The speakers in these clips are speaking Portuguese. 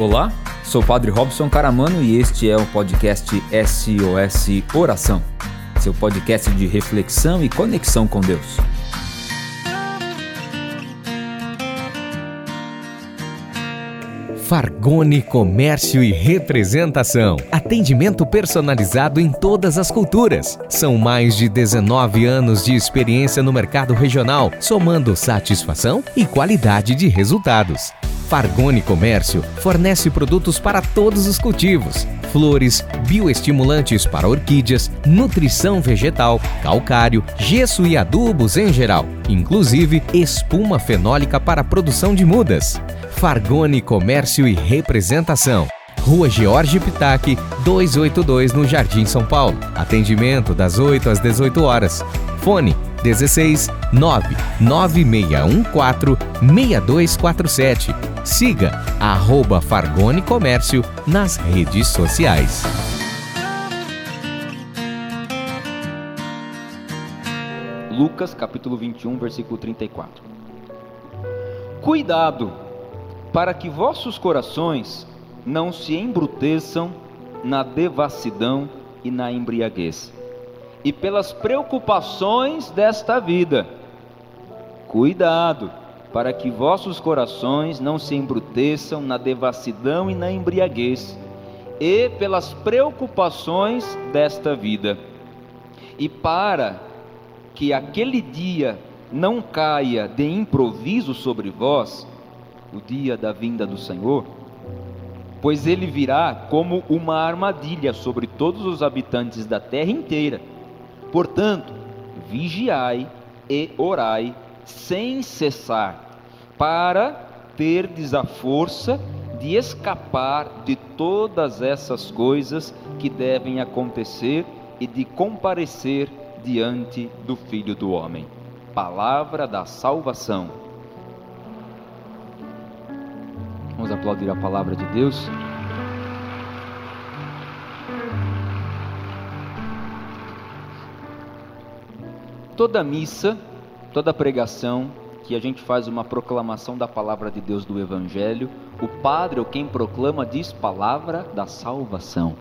Olá, sou o Padre Robson Caramano e este é o podcast SOS Oração, seu podcast de reflexão e conexão com Deus. Fargone Comércio e Representação. Atendimento personalizado em todas as culturas. São mais de 19 anos de experiência no mercado regional, somando satisfação e qualidade de resultados. Fargone Comércio fornece produtos para todos os cultivos: flores, bioestimulantes para orquídeas, nutrição vegetal, calcário, gesso e adubos em geral, inclusive espuma fenólica para produção de mudas. Fargone Comércio e Representação. Rua George Pitac, 282 no Jardim São Paulo. Atendimento das 8 às 18 horas. Fone 16 99614 6247. Siga arroba Fargone Comércio nas redes sociais. Lucas capítulo 21, versículo 34. Cuidado para que vossos corações não se embruteçam na devassidão e na embriaguez, e pelas preocupações desta vida. Cuidado para que vossos corações não se embruteçam na devassidão e na embriaguez, e pelas preocupações desta vida. E para que aquele dia não caia de improviso sobre vós, o dia da vinda do Senhor, pois ele virá como uma armadilha sobre todos os habitantes da terra inteira. Portanto, vigiai e orai sem cessar, para terdes a força de escapar de todas essas coisas que devem acontecer e de comparecer diante do Filho do Homem. Palavra da salvação. Vamos aplaudir a palavra de Deus. Toda missa toda pregação que a gente faz uma proclamação da palavra de Deus do Evangelho, o padre ou quem proclama diz palavra da salvação.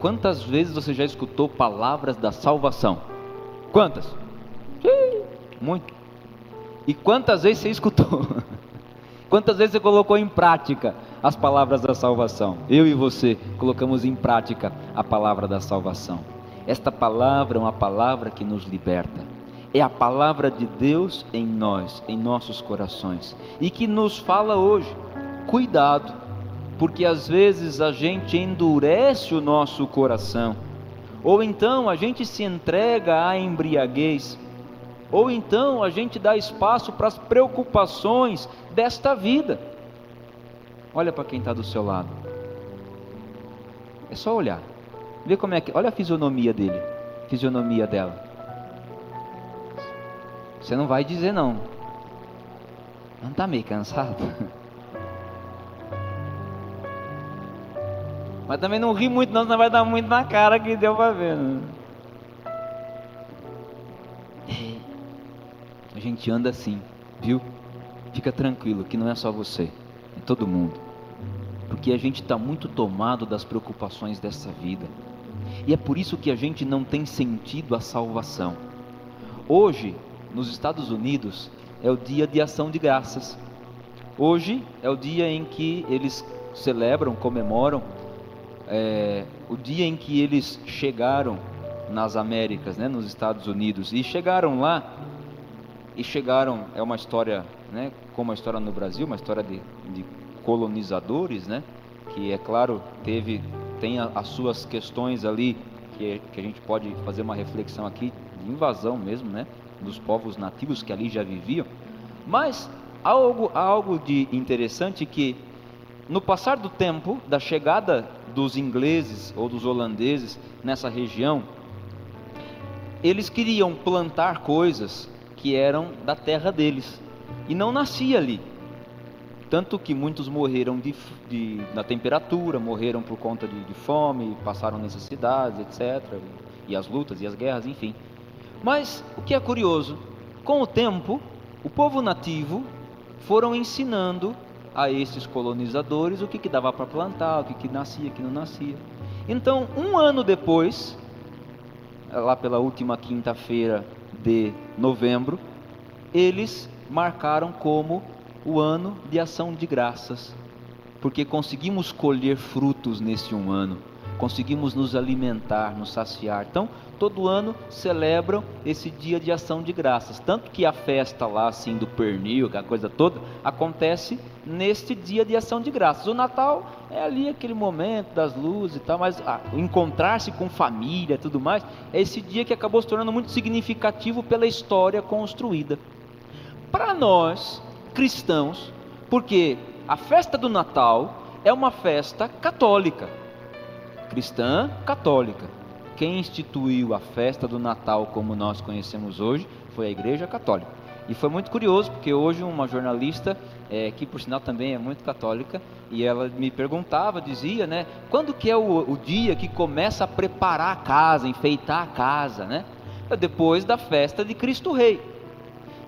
Quantas vezes você já escutou palavras da salvação? Quantas? Sim, muito. E quantas vezes você escutou? Quantas vezes você colocou em prática as palavras da salvação? Eu e você colocamos em prática a palavra da salvação. Esta palavra é uma palavra que nos liberta. É a palavra de Deus em nós, em nossos corações, e que nos fala hoje: cuidado, porque às vezes a gente endurece o nosso coração, ou então a gente se entrega à embriaguez, ou então a gente dá espaço para as preocupações desta vida. Olha para quem está do seu lado, é só olhar, vê como é que, olha a fisionomia dele, fisionomia dela. Você não vai dizer não. Não está meio cansado? Mas também não ri muito não, senão vai dar muito na cara que deu para ver. Né? É. A gente anda assim, viu? Fica tranquilo que não é só você, é todo mundo. Porque a gente está muito tomado das preocupações dessa vida. E é por isso que a gente não tem sentido a salvação. Hoje, nos Estados Unidos é o dia de ação de graças. Hoje é o dia em que eles celebram, comemoram é, o dia em que eles chegaram nas Américas, né, nos Estados Unidos, e chegaram lá e chegaram é uma história, né, como a história no Brasil, uma história de, de colonizadores, né, que é claro teve tem a, as suas questões ali que, que a gente pode fazer uma reflexão aqui de invasão mesmo, né, dos povos nativos que ali já viviam. Mas há algo, há algo de interessante que, no passar do tempo, da chegada dos ingleses ou dos holandeses nessa região, eles queriam plantar coisas que eram da terra deles e não nascia ali. Tanto que muitos morreram de, de, da temperatura, morreram por conta de, de fome, passaram necessidades, etc. E as lutas e as guerras, enfim. Mas o que é curioso, com o tempo, o povo nativo foram ensinando a esses colonizadores o que, que dava para plantar, o que, que nascia, o que não nascia. Então, um ano depois, lá pela última quinta-feira de novembro, eles marcaram como o ano de ação de graças, porque conseguimos colher frutos nesse um ano, conseguimos nos alimentar, nos saciar. Então, todo ano celebram esse dia de ação de graças. Tanto que a festa lá, assim, do pernil, aquela coisa toda, acontece neste dia de ação de graças. O Natal é ali aquele momento das luzes e tal, mas ah, encontrar-se com família e tudo mais, é esse dia que acabou se tornando muito significativo pela história construída. Para nós, cristãos, porque a festa do Natal é uma festa católica, cristã católica. Quem instituiu a festa do Natal como nós conhecemos hoje foi a Igreja Católica. E foi muito curioso, porque hoje uma jornalista, é, que por sinal também é muito católica, e ela me perguntava, dizia, né, quando que é o, o dia que começa a preparar a casa, enfeitar a casa, né? É depois da festa de Cristo Rei.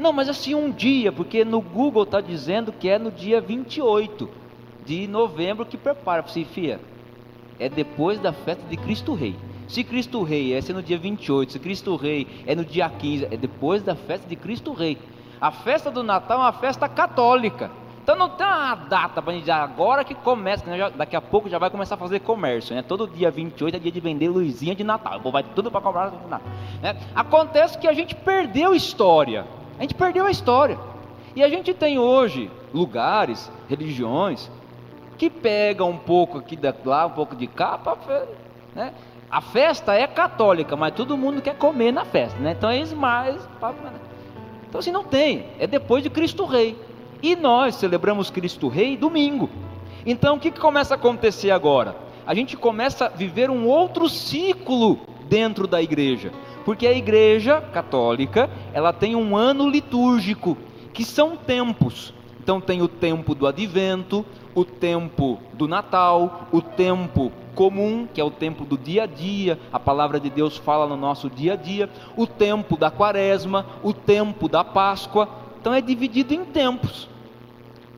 Não, mas assim um dia, porque no Google está dizendo que é no dia 28 de novembro que prepara. Falei, fia, é depois da festa de Cristo Rei. Se Cristo Rei é no dia 28, se Cristo Rei é no dia 15, é depois da festa de Cristo Rei. A festa do Natal é uma festa católica. Então não tem uma data para dizer agora que começa, né? daqui a pouco já vai começar a fazer comércio, né? Todo dia 28 é dia de vender luzinha de Natal. Vai tudo para comprar né? Acontece que a gente perdeu história. A gente perdeu a história. E a gente tem hoje lugares, religiões que pegam um pouco aqui de lá, um pouco de cá, né? A festa é católica, mas todo mundo quer comer na festa, né? Então eles mais. Então assim não tem, é depois de Cristo Rei. E nós celebramos Cristo Rei domingo. Então o que, que começa a acontecer agora? A gente começa a viver um outro ciclo dentro da igreja, porque a igreja católica ela tem um ano litúrgico que são tempos. Então tem o tempo do advento, o tempo do Natal, o tempo comum, que é o tempo do dia a dia, a palavra de Deus fala no nosso dia a dia, o tempo da quaresma, o tempo da Páscoa. Então é dividido em tempos.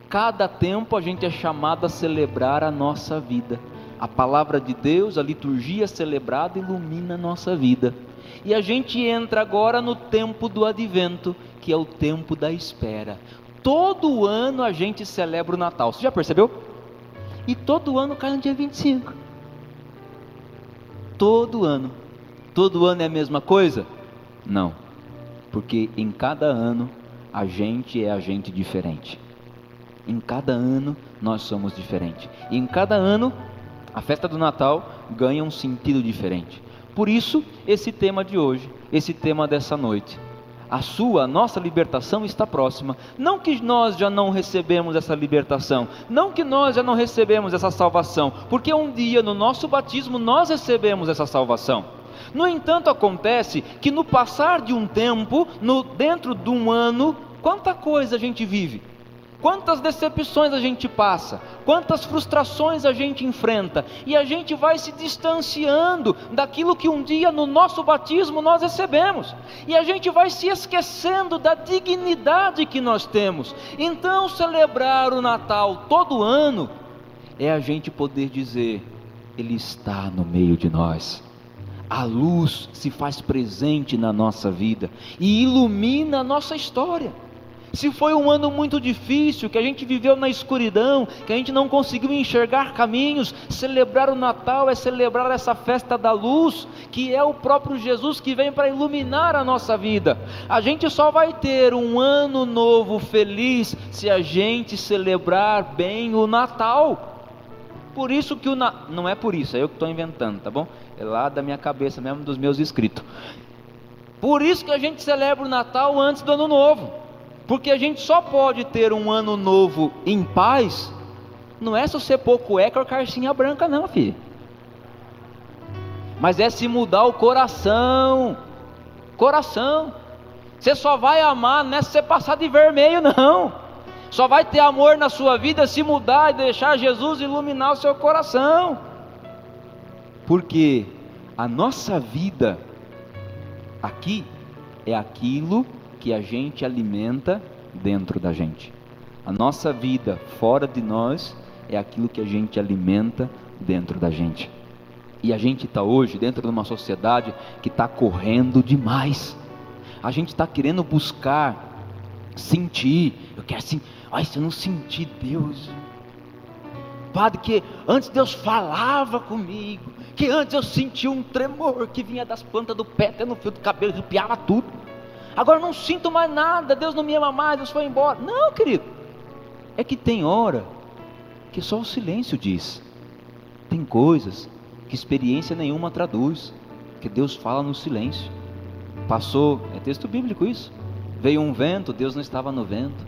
Cada tempo a gente é chamado a celebrar a nossa vida. A palavra de Deus, a liturgia celebrada ilumina a nossa vida. E a gente entra agora no tempo do advento, que é o tempo da espera. Todo ano a gente celebra o Natal. Você já percebeu? E todo ano cai no dia 25 todo ano. Todo ano é a mesma coisa? Não, porque em cada ano a gente é a gente diferente. Em cada ano nós somos diferentes. E em cada ano a festa do Natal ganha um sentido diferente. Por isso, esse tema de hoje, esse tema dessa noite a sua, a nossa libertação está próxima. Não que nós já não recebemos essa libertação, não que nós já não recebemos essa salvação, porque um dia no nosso batismo nós recebemos essa salvação. No entanto, acontece que no passar de um tempo, no dentro de um ano, quanta coisa a gente vive Quantas decepções a gente passa, quantas frustrações a gente enfrenta, e a gente vai se distanciando daquilo que um dia no nosso batismo nós recebemos, e a gente vai se esquecendo da dignidade que nós temos. Então, celebrar o Natal todo ano é a gente poder dizer: Ele está no meio de nós. A luz se faz presente na nossa vida e ilumina a nossa história se foi um ano muito difícil, que a gente viveu na escuridão, que a gente não conseguiu enxergar caminhos, celebrar o Natal é celebrar essa festa da luz, que é o próprio Jesus que vem para iluminar a nossa vida. A gente só vai ter um ano novo feliz se a gente celebrar bem o Natal. Por isso que o na... não é por isso, é eu que estou inventando, tá bom? É lá da minha cabeça mesmo, dos meus escritos. Por isso que a gente celebra o Natal antes do Ano Novo. Porque a gente só pode ter um ano novo em paz, não é se você pôr cueca ou carcinha branca, não, filho. Mas é se mudar o coração. Coração. Você só vai amar, não é se você passar de vermelho, não. Só vai ter amor na sua vida se mudar e deixar Jesus iluminar o seu coração. Porque a nossa vida aqui é aquilo que a gente alimenta dentro da gente. A nossa vida fora de nós é aquilo que a gente alimenta dentro da gente. E a gente está hoje dentro de uma sociedade que está correndo demais. A gente está querendo buscar sentir. Eu quero assim, ai, se eu não sentir Deus. Padre, que antes Deus falava comigo, que antes eu sentia um tremor que vinha das plantas do pé até no fio do cabelo, arrepiava tudo. Agora não sinto mais nada, Deus não me ama mais, Deus foi embora. Não, querido. É que tem hora que só o silêncio diz. Tem coisas que experiência nenhuma traduz, que Deus fala no silêncio. Passou, é texto bíblico isso. Veio um vento, Deus não estava no vento.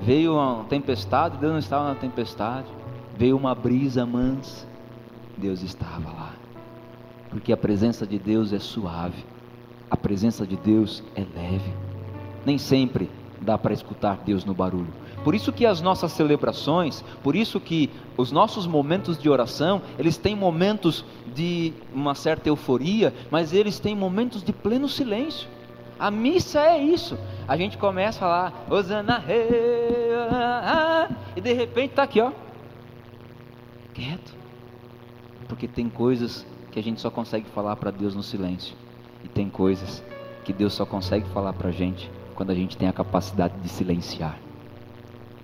Veio uma tempestade, Deus não estava na tempestade. Veio uma brisa mansa, Deus estava lá. Porque a presença de Deus é suave, a presença de Deus é leve. Nem sempre dá para escutar Deus no barulho. Por isso que as nossas celebrações, por isso que os nossos momentos de oração, eles têm momentos de uma certa euforia, mas eles têm momentos de pleno silêncio. A missa é isso. A gente começa falar, Osana, e de repente está aqui, ó, quieto, porque tem coisas que a gente só consegue falar para Deus no silêncio, e tem coisas que Deus só consegue falar para a gente quando a gente tem a capacidade de silenciar.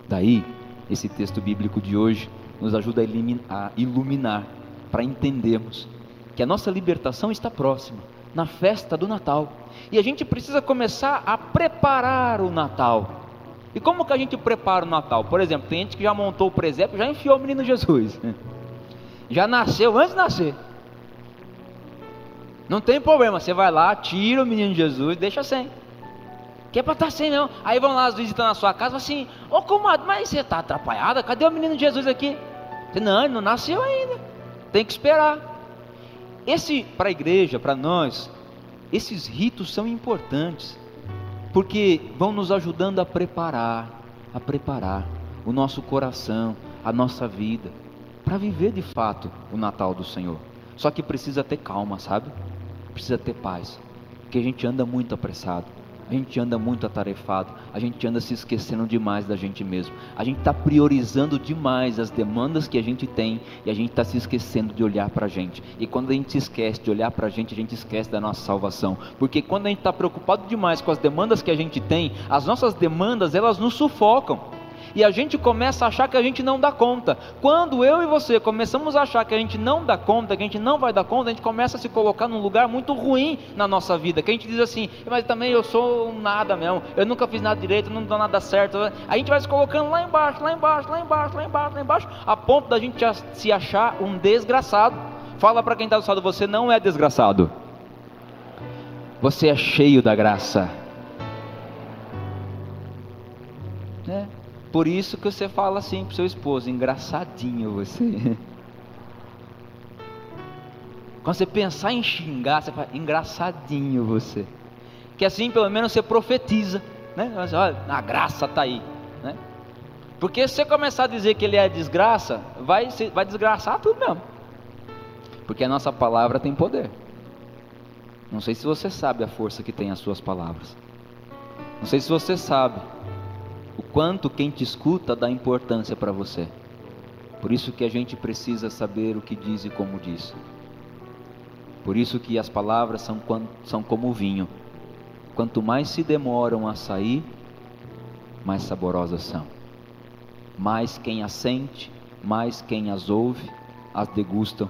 Daí, esse texto bíblico de hoje nos ajuda a iluminar, para entendermos que a nossa libertação está próxima, na festa do Natal. E a gente precisa começar a preparar o Natal. E como que a gente prepara o Natal? Por exemplo, tem gente que já montou o presépio, já enfiou o menino Jesus. Já nasceu antes de nascer. Não tem problema, você vai lá, tira o menino Jesus, deixa sem. Que é para estar sem não. Aí vão lá as visitas na sua casa assim, ô comadre, mas você está atrapalhada? Cadê o menino Jesus aqui? Não, ele não nasceu ainda. Tem que esperar. Esse, para a igreja, para nós, esses ritos são importantes. Porque vão nos ajudando a preparar, a preparar o nosso coração, a nossa vida, para viver de fato o Natal do Senhor. Só que precisa ter calma, sabe? Precisa ter paz. Porque a gente anda muito apressado a gente anda muito atarefado, a gente anda se esquecendo demais da gente mesmo, a gente está priorizando demais as demandas que a gente tem e a gente está se esquecendo de olhar para a gente. E quando a gente se esquece de olhar para a gente, a gente esquece da nossa salvação, porque quando a gente está preocupado demais com as demandas que a gente tem, as nossas demandas elas nos sufocam e a gente começa a achar que a gente não dá conta. Quando eu e você começamos a achar que a gente não dá conta, que a gente não vai dar conta, a gente começa a se colocar num lugar muito ruim na nossa vida, que a gente diz assim, mas também eu sou nada mesmo, eu nunca fiz nada direito, não dou nada certo. A gente vai se colocando lá embaixo, lá embaixo, lá embaixo, lá embaixo, lá embaixo, a ponto da gente se achar um desgraçado. Fala para quem está do lado, você não é desgraçado. Você é cheio da graça. Por isso que você fala assim pro seu esposo, engraçadinho você. Quando você pensar em xingar, você fala, engraçadinho você. Que assim pelo menos você profetiza, né? Olha, a graça está aí, né? Porque se você começar a dizer que ele é desgraça, vai, vai desgraçar tudo mesmo. Porque a nossa palavra tem poder. Não sei se você sabe a força que tem as suas palavras. Não sei se você sabe o quanto quem te escuta dá importância para você. Por isso que a gente precisa saber o que diz e como diz. Por isso que as palavras são, são como o vinho. Quanto mais se demoram a sair, mais saborosas são. Mais quem as sente, mais quem as ouve, as degustam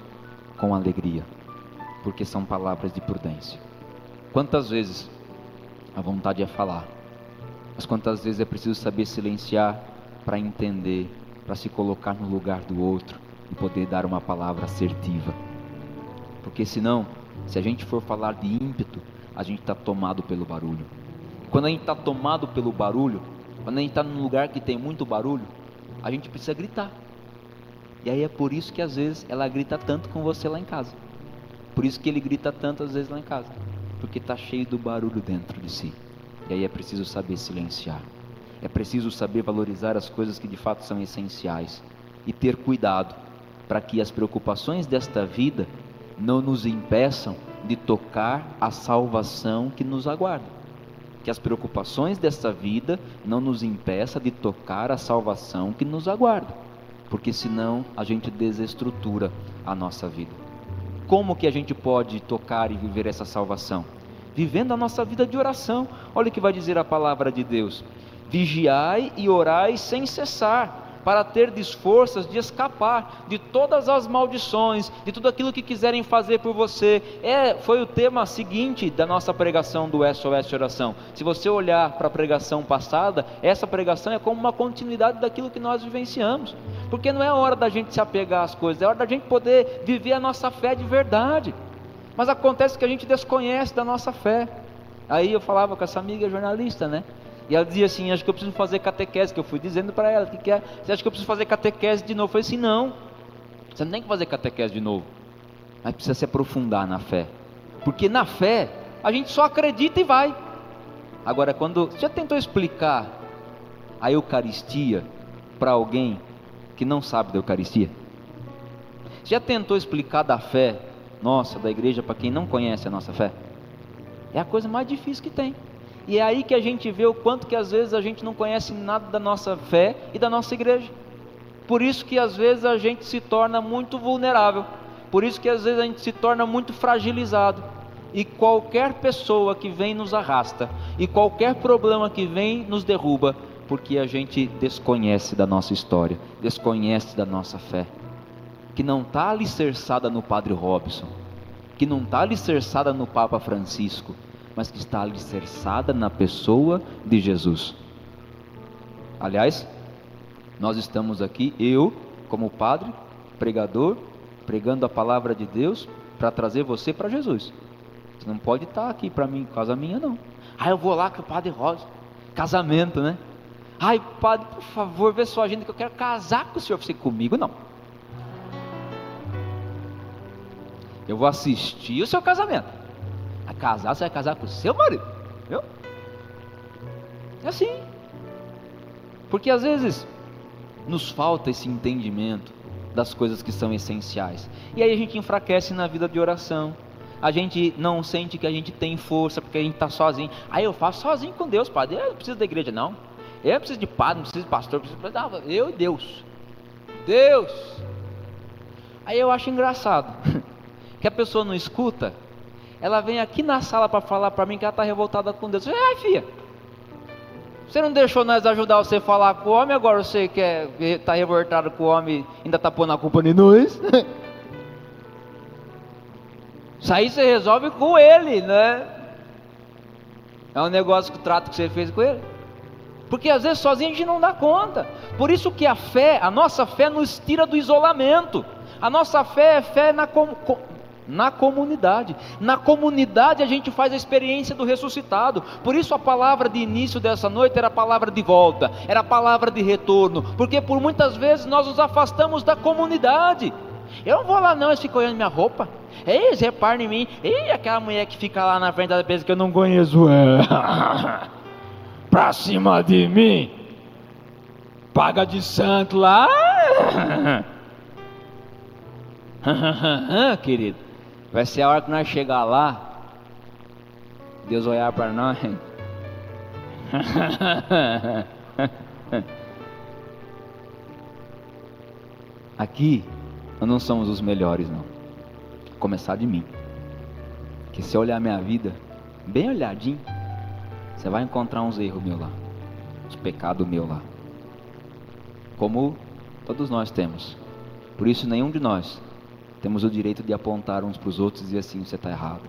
com alegria. Porque são palavras de prudência. Quantas vezes a vontade é falar, mas quantas vezes é preciso saber silenciar para entender, para se colocar no lugar do outro e poder dar uma palavra assertiva. Porque senão, se a gente for falar de ímpeto, a gente está tomado pelo barulho. Quando a gente está tomado pelo barulho, quando a gente está num lugar que tem muito barulho, a gente precisa gritar. E aí é por isso que às vezes ela grita tanto com você lá em casa. Por isso que ele grita tantas vezes lá em casa. Porque está cheio do barulho dentro de si. E aí é preciso saber silenciar. É preciso saber valorizar as coisas que de fato são essenciais e ter cuidado para que as preocupações desta vida não nos impeçam de tocar a salvação que nos aguarda. que as preocupações dessa vida não nos impeçam de tocar a salvação que nos aguarda, porque senão a gente desestrutura a nossa vida. Como que a gente pode tocar e viver essa salvação? Vivendo a nossa vida de oração. Olha o que vai dizer a palavra de Deus: Vigiai e orai sem cessar para ter forças de escapar de todas as maldições, de tudo aquilo que quiserem fazer por você. É, foi o tema seguinte da nossa pregação do SOS Oração. Se você olhar para a pregação passada, essa pregação é como uma continuidade daquilo que nós vivenciamos. Porque não é hora da gente se apegar às coisas, é hora da gente poder viver a nossa fé de verdade. Mas acontece que a gente desconhece da nossa fé. Aí eu falava com essa amiga jornalista, né? E ela dizia assim: Acho que eu preciso fazer catequese. Que eu fui dizendo para ela: que, que é? Você acha que eu preciso fazer catequese de novo? Eu falei assim: Não, você não tem que fazer catequese de novo. Mas precisa se aprofundar na fé. Porque na fé, a gente só acredita e vai. Agora, quando. Você já tentou explicar a Eucaristia para alguém que não sabe da Eucaristia? Já tentou explicar da fé nossa, da igreja, para quem não conhece a nossa fé? É a coisa mais difícil que tem. E é aí que a gente vê o quanto que às vezes a gente não conhece nada da nossa fé e da nossa igreja. Por isso que às vezes a gente se torna muito vulnerável. Por isso que às vezes a gente se torna muito fragilizado. E qualquer pessoa que vem nos arrasta, e qualquer problema que vem nos derruba, porque a gente desconhece da nossa história, desconhece da nossa fé, que não está alicerçada no Padre Robson, que não está alicerçada no Papa Francisco, mas que está alicerçada na pessoa de Jesus. Aliás, nós estamos aqui, eu, como padre, pregador, pregando a palavra de Deus para trazer você para Jesus. Você não pode estar aqui para mim, casa minha, não. Ah, eu vou lá com o padre Rosa. Casamento, né? Ai, padre, por favor, vê sua agenda que eu quero casar com o senhor. Você comigo, não. Eu vou assistir o seu casamento casar, você vai casar com o seu marido. Viu? É assim. Porque às vezes nos falta esse entendimento das coisas que são essenciais. E aí a gente enfraquece na vida de oração. A gente não sente que a gente tem força porque a gente está sozinho. Aí eu faço sozinho com Deus, padre. Eu não preciso da igreja, não. Eu não preciso de padre, não preciso de pastor. Preciso... Eu e Deus. Deus. Aí eu acho engraçado que a pessoa não escuta ela vem aqui na sala para falar para mim que ela está revoltada com Deus. Ai, filha, você não deixou nós ajudar você a falar com o homem, agora você quer está revoltado com o homem ainda está pondo a culpa em nós? Isso aí você resolve com ele, né? É um negócio que o trato que você fez com ele. Porque às vezes sozinho a gente não dá conta. Por isso que a fé, a nossa fé nos tira do isolamento. A nossa fé é fé na, na comunidade. Na comunidade a gente faz a experiência do ressuscitado. Por isso a palavra de início dessa noite era a palavra de volta, era a palavra de retorno, porque por muitas vezes nós nos afastamos da comunidade. Eu não vou lá não, eles ficam olhando minha roupa. Ei, eles reparam em mim. Ei, aquela mulher que fica lá na frente da mesa que eu não conheço. É. pra cima de mim. Paga de santo lá. querido. Vai ser a hora que nós chegar lá, Deus olhar para nós. Aqui nós não somos os melhores, não. Começar de mim. Que se olhar minha vida, bem olhadinho, você vai encontrar uns erros meus lá, uns pecados meus lá. Como todos nós temos. Por isso nenhum de nós temos o direito de apontar uns para os outros e dizer assim: você está errado.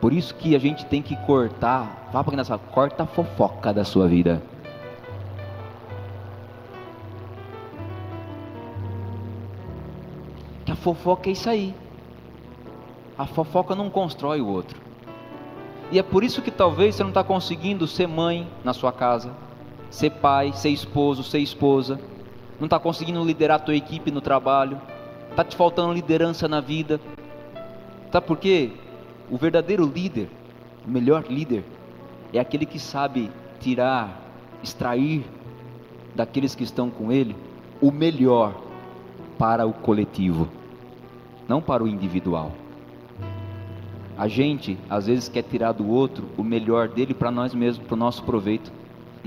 Por isso que a gente tem que cortar, fala para nessa, corta a fofoca da sua vida. Que a fofoca é isso aí. A fofoca não constrói o outro. E é por isso que talvez você não está conseguindo ser mãe na sua casa, ser pai, ser esposo, ser esposa, não está conseguindo liderar a tua equipe no trabalho, Está te faltando liderança na vida. Sabe por quê? O verdadeiro líder, o melhor líder, é aquele que sabe tirar, extrair daqueles que estão com ele o melhor para o coletivo, não para o individual. A gente, às vezes, quer tirar do outro o melhor dele para nós mesmos, para o nosso proveito.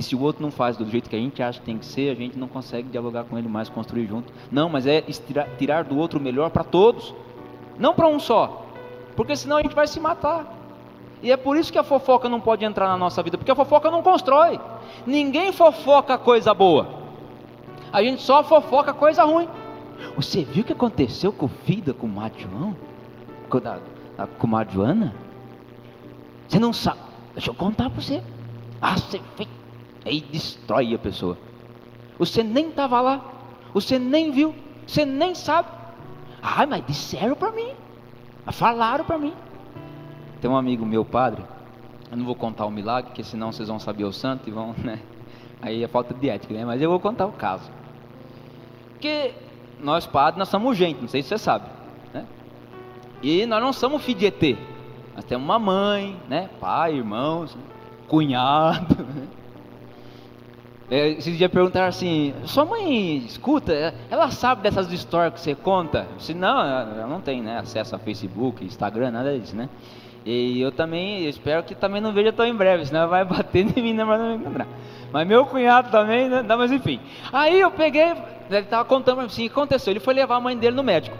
E se o outro não faz do jeito que a gente acha que tem que ser, a gente não consegue dialogar com ele mais, construir junto. Não, mas é tirar do outro o melhor para todos, não para um só, porque senão a gente vai se matar. E é por isso que a fofoca não pode entrar na nossa vida, porque a fofoca não constrói. Ninguém fofoca coisa boa, a gente só fofoca coisa ruim. Você viu o que aconteceu com o filho com o João? Com a comadre Joana? Você não sabe. Deixa eu contar para você. Ah, você fez. Aí destrói a pessoa. Você nem estava lá. Você nem viu. Você nem sabe. Ah, mas disseram para mim. Falaram para mim. Tem um amigo meu, padre. Eu não vou contar o milagre, porque senão vocês vão saber o santo e vão, né? Aí é falta de ética, né? Mas eu vou contar o caso. Porque nós padres, nós somos gente, não sei se você sabe. E nós não somos filhos de ET. Nós temos uma mãe, né? pai, irmãos, cunhado. Né? É, esses dias perguntaram assim: sua mãe escuta? Ela sabe dessas histórias que você conta? Eu disse, não, ela não tem né, acesso a Facebook, Instagram, nada disso, né? E eu também espero que também não veja tão em breve, senão vai bater em mim, não vai encontrar. Mas meu cunhado também, né? Mas enfim. Aí eu peguei, ele estava contando assim, o que aconteceu? Ele foi levar a mãe dele no médico.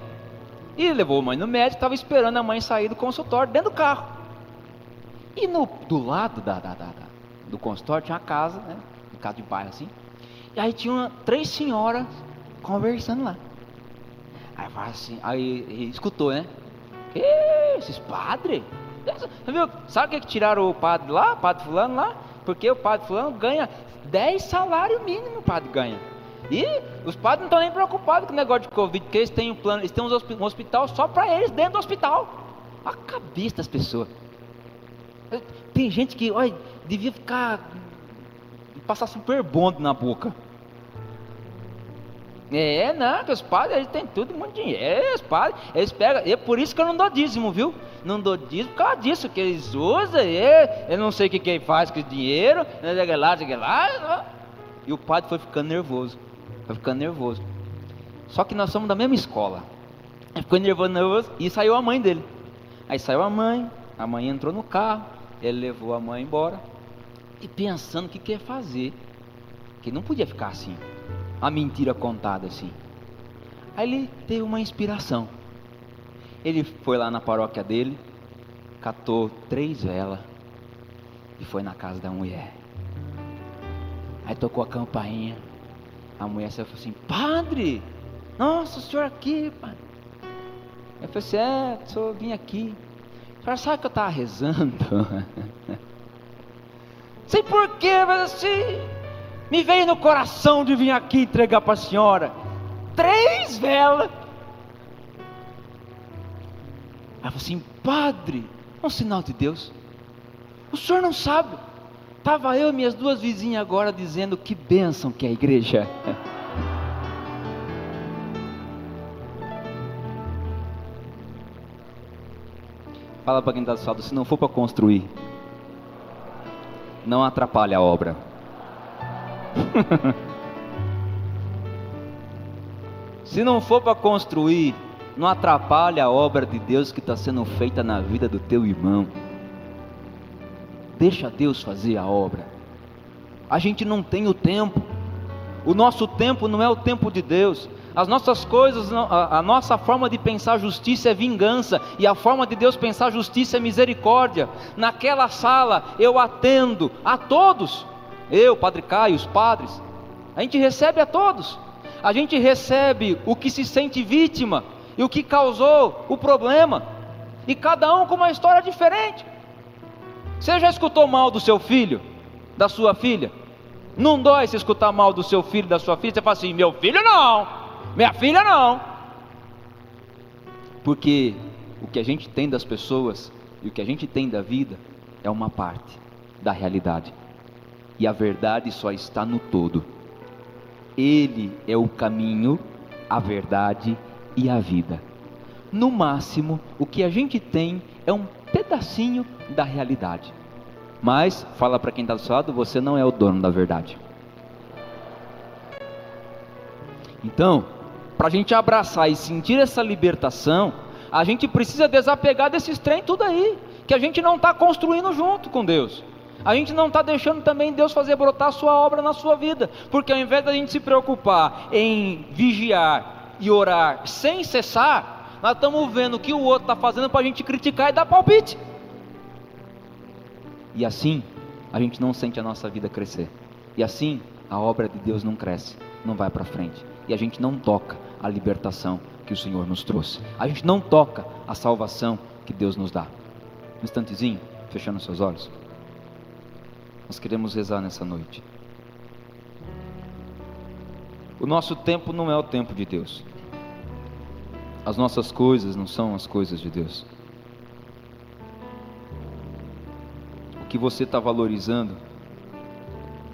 E levou a mãe no médico, estava esperando a mãe sair do consultório dentro do carro. E no, do lado da, da, da, do consultório tinha uma casa, né? Casa de bairro assim. E aí tinha uma, três senhoras conversando lá. Aí assim, aí escutou, né? Que esses padres? Sabe o que, que tiraram o padre lá, o padre fulano lá? Porque o padre fulano ganha 10 salários mínimos, o padre ganha. E os padres não estão nem preocupados com o negócio de Covid, porque eles têm um plano, eles têm um hospital só para eles dentro do hospital. A cabeça das pessoas. Tem gente que, olha, devia ficar. Passar super bonde na boca. É, não, que os padres eles têm tudo muito dinheiro. É, os padres, eles pegam. É por isso que eu não dou dízimo, viu? Não dou dízimo por causa disso, que eles usam, é, eu não sei o que, que faz com o dinheiro, né, lá, lá. E o padre foi ficando nervoso. Foi ficando nervoso. Só que nós somos da mesma escola. Ele ficou nervoso, nervoso e saiu a mãe dele. Aí saiu a mãe, a mãe entrou no carro, ele levou a mãe embora. E pensando o que quer fazer. Que não podia ficar assim. A mentira contada assim. Aí ele teve uma inspiração. Ele foi lá na paróquia dele, catou três velas e foi na casa da mulher. Aí tocou a campainha. A mulher saiu e falou assim: Padre, nossa, o senhor aqui, padre. Eu falei assim: É, eu vim aqui. A senhora sabe que eu estava rezando? Sei porquê, mas assim, me veio no coração de vir aqui entregar para a senhora três velas. Ela falou assim: Padre, é um sinal de Deus. O senhor não sabe. Estava eu e minhas duas vizinhas agora dizendo que bênção que é a igreja. Fala para quem está do lado, se não for para construir, não atrapalhe a obra. se não for para construir, não atrapalhe a obra de Deus que está sendo feita na vida do teu irmão. Deixa Deus fazer a obra. A gente não tem o tempo. O nosso tempo não é o tempo de Deus. As nossas coisas, a, nossa forma de pensar justiça é vingança, e a forma de Deus pensar justiça é misericórdia. Naquela sala eu atendo a todos, eu, Padre Caio, os padres, a gente recebe a todos, a gente recebe o que se sente vítima e o que causou o problema, e cada um com uma história diferente. Você já escutou mal do seu filho, da sua filha? Não dói se escutar mal do seu filho, da sua filha. Você fala assim: meu filho não, minha filha não. Porque o que a gente tem das pessoas e o que a gente tem da vida é uma parte da realidade. E a verdade só está no todo. Ele é o caminho, a verdade e a vida. No máximo, o que a gente tem é um pedacinho da realidade. Mas, fala para quem está do seu lado, você não é o dono da verdade. Então, para a gente abraçar e sentir essa libertação, A gente precisa desapegar desses trem tudo aí, que a gente não está construindo junto com Deus. A gente não está deixando também Deus fazer brotar a sua obra na sua vida, porque ao invés da gente se preocupar em vigiar e orar sem cessar, nós estamos vendo o que o outro está fazendo para a gente criticar e dar palpite. E assim, a gente não sente a nossa vida crescer. E assim, a obra de Deus não cresce, não vai para frente. E a gente não toca a libertação que o Senhor nos trouxe. A gente não toca a salvação que Deus nos dá. Um instantezinho, fechando seus olhos. Nós queremos rezar nessa noite. O nosso tempo não é o tempo de Deus. As nossas coisas não são as coisas de Deus. O que você está valorizando,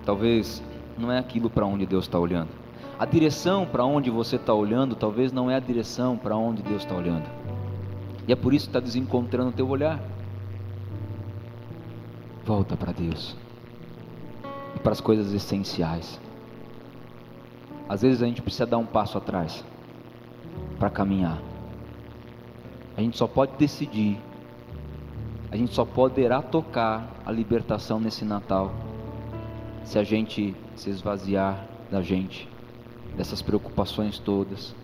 talvez não é aquilo para onde Deus está olhando. A direção para onde você está olhando, talvez não é a direção para onde Deus está olhando. E é por isso que está desencontrando o teu olhar. Volta para Deus e para as coisas essenciais. Às vezes a gente precisa dar um passo atrás para caminhar. A gente só pode decidir, a gente só poderá tocar a libertação nesse Natal se a gente se esvaziar da gente, dessas preocupações todas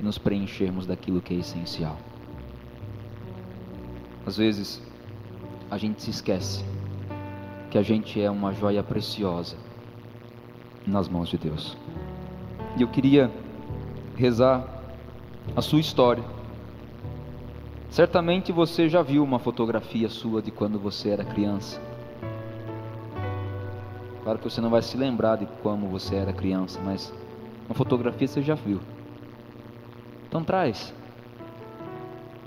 e nos preenchermos daquilo que é essencial. Às vezes a gente se esquece que a gente é uma joia preciosa nas mãos de Deus. E eu queria rezar a sua história. Certamente você já viu uma fotografia sua de quando você era criança. Claro que você não vai se lembrar de como você era criança, mas uma fotografia você já viu. Então traz.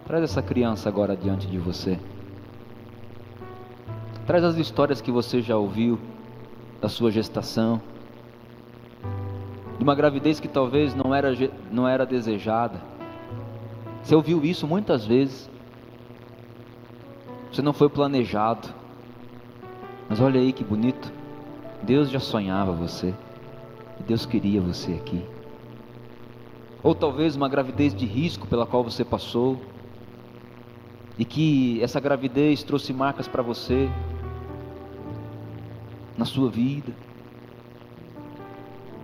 Traz essa criança agora diante de você. Traz as histórias que você já ouviu da sua gestação, de uma gravidez que talvez não era, não era desejada. Você ouviu isso muitas vezes. Você não foi planejado. Mas olha aí que bonito. Deus já sonhava você. Deus queria você aqui. Ou talvez uma gravidez de risco pela qual você passou. E que essa gravidez trouxe marcas para você na sua vida.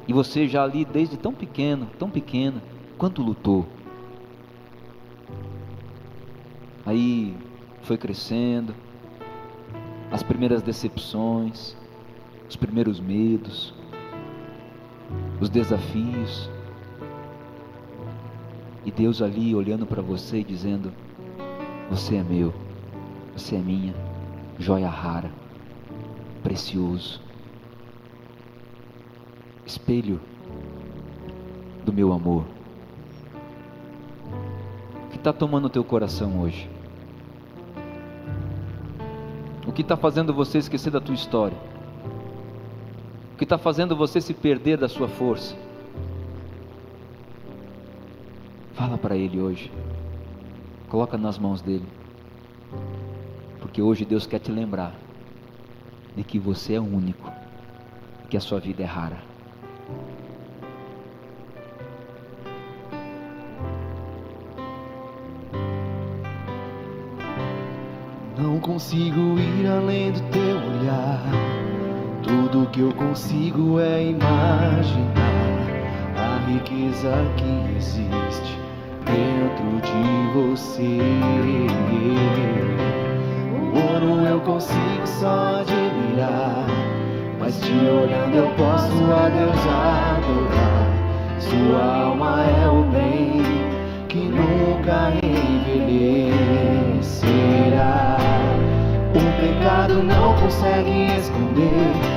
E você já ali desde tão pequeno, tão pequena, quanto lutou. Aí foi crescendo, as primeiras decepções, os primeiros medos, os desafios. E Deus ali olhando para você e dizendo: Você é meu, você é minha, joia rara, precioso, espelho do meu amor. O que está tomando o teu coração hoje? O que está fazendo você esquecer da tua história? Que está fazendo você se perder da sua força? Fala para Ele hoje. Coloca nas mãos dele. Porque hoje Deus quer te lembrar de que você é único, que a sua vida é rara. Não consigo ir além do teu olhar. Tudo que eu consigo é imaginar a riqueza que existe dentro de você. O ouro eu consigo só admirar, mas te olhando eu posso a Deus adorar. Sua alma é o bem que nunca envelhecerá. O pecado não consegue esconder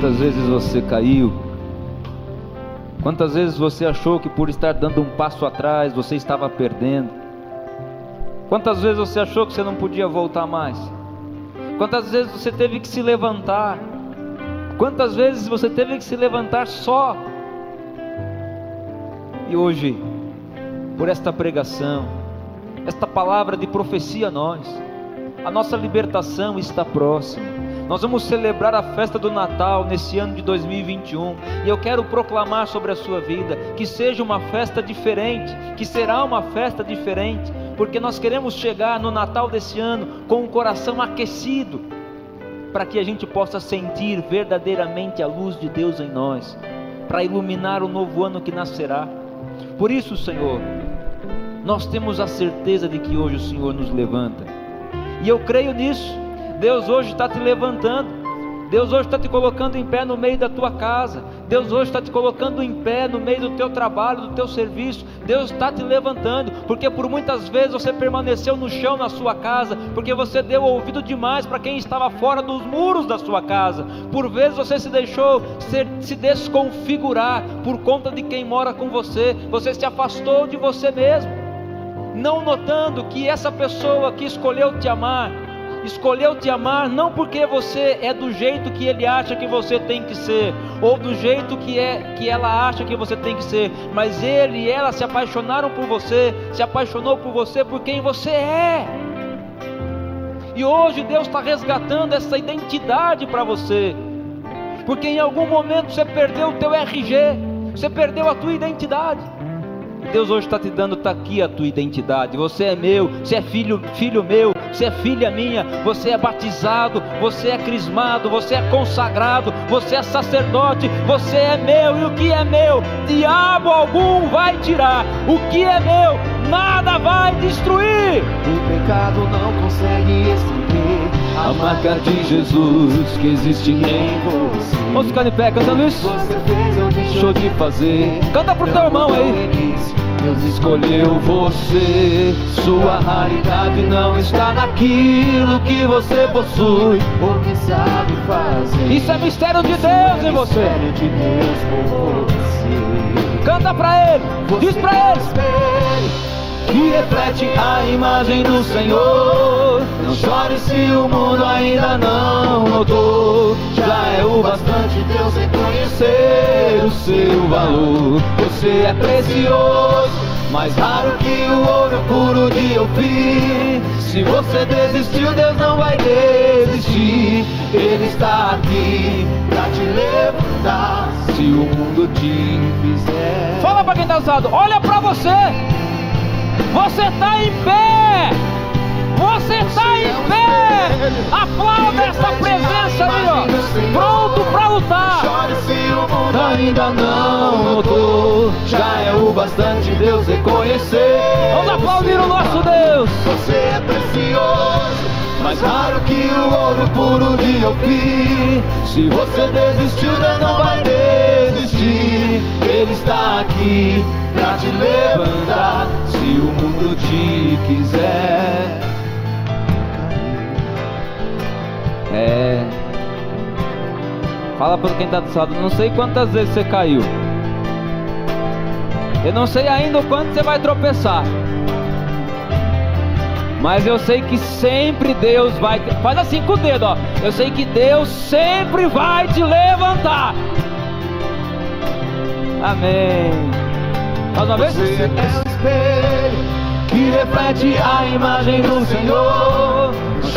Quantas vezes você caiu? Quantas vezes você achou que por estar dando um passo atrás você estava perdendo? Quantas vezes você achou que você não podia voltar mais? Quantas vezes você teve que se levantar? Quantas vezes você teve que se levantar só? E hoje, por esta pregação, esta palavra de profecia a nós, a nossa libertação está próxima. Nós vamos celebrar a festa do Natal nesse ano de 2021 e eu quero proclamar sobre a sua vida que seja uma festa diferente, que será uma festa diferente, porque nós queremos chegar no Natal desse ano com o coração aquecido, para que a gente possa sentir verdadeiramente a luz de Deus em nós, para iluminar o novo ano que nascerá. Por isso, Senhor, nós temos a certeza de que hoje o Senhor nos levanta. E eu creio nisso. Deus hoje está te levantando. Deus hoje está te colocando em pé no meio da tua casa. Deus hoje está te colocando em pé no meio do teu trabalho, do teu serviço. Deus está te levantando, porque por muitas vezes você permaneceu no chão na sua casa, porque você deu ouvido demais para quem estava fora dos muros da sua casa. Por vezes você se deixou ser, se desconfigurar por conta de quem mora com você. Você se afastou de você mesmo não notando que essa pessoa que escolheu te amar, escolheu te amar não porque você é do jeito que ele acha que você tem que ser, ou do jeito que é que ela acha que você tem que ser, mas ele e ela se apaixonaram por você, se apaixonou por você por quem você é. E hoje Deus está resgatando essa identidade para você, porque em algum momento você perdeu o teu RG, você perdeu a tua identidade. Deus hoje está te dando, está aqui a tua identidade. Você é meu, você é filho, filho meu, você é filha minha, você é batizado, você é crismado, você é consagrado, você é sacerdote, você é meu, e o que é meu, diabo algum vai tirar. O que é meu, nada vai destruir. O pecado não consegue esconder a marca de Jesus que existe em você. Vamos ficar de pé cantando isso? Você fez ou Deixou de fazer. Canta pro teu irmão aí. Deus escolheu você. Sua raridade não está naquilo que você possui ou que sabe fazer. Isso é mistério de Deus em você. Mistério de Deus você. Canta pra ele. Diz pra ele. que reflete a imagem do Senhor. Não chore se o mundo ainda não notou. Já é o bastante Deus reconhecer o seu valor. Você é precioso, mais raro que o ouro puro de Ofir. Se você desistiu, Deus não vai desistir. Ele está aqui pra te levantar. Se o mundo te fizer. Fala pra quem tá usado. Olha pra você. Você está em pé! Você está em pé! Aplauda essa presença aí, ó! Pronto para lutar! Chore se o mundo ainda não notou. Já é o bastante Deus reconhecer. Vamos aplaudir o nosso Deus! Você é precioso. Mais raro que o ouro puro de Ofir. Se você desistiu, Deus não vai desistir. Ele está aqui pra te levantar. Se o mundo te quiser. É. Fala para quem está do lado, não sei quantas vezes você caiu. Eu não sei ainda o quanto você vai tropeçar. Mas eu sei que sempre Deus vai. Faz assim com o dedo, ó. Eu sei que Deus sempre vai te levantar. Amém. Mais uma vez? Você é o espelho que reflete a imagem do Senhor.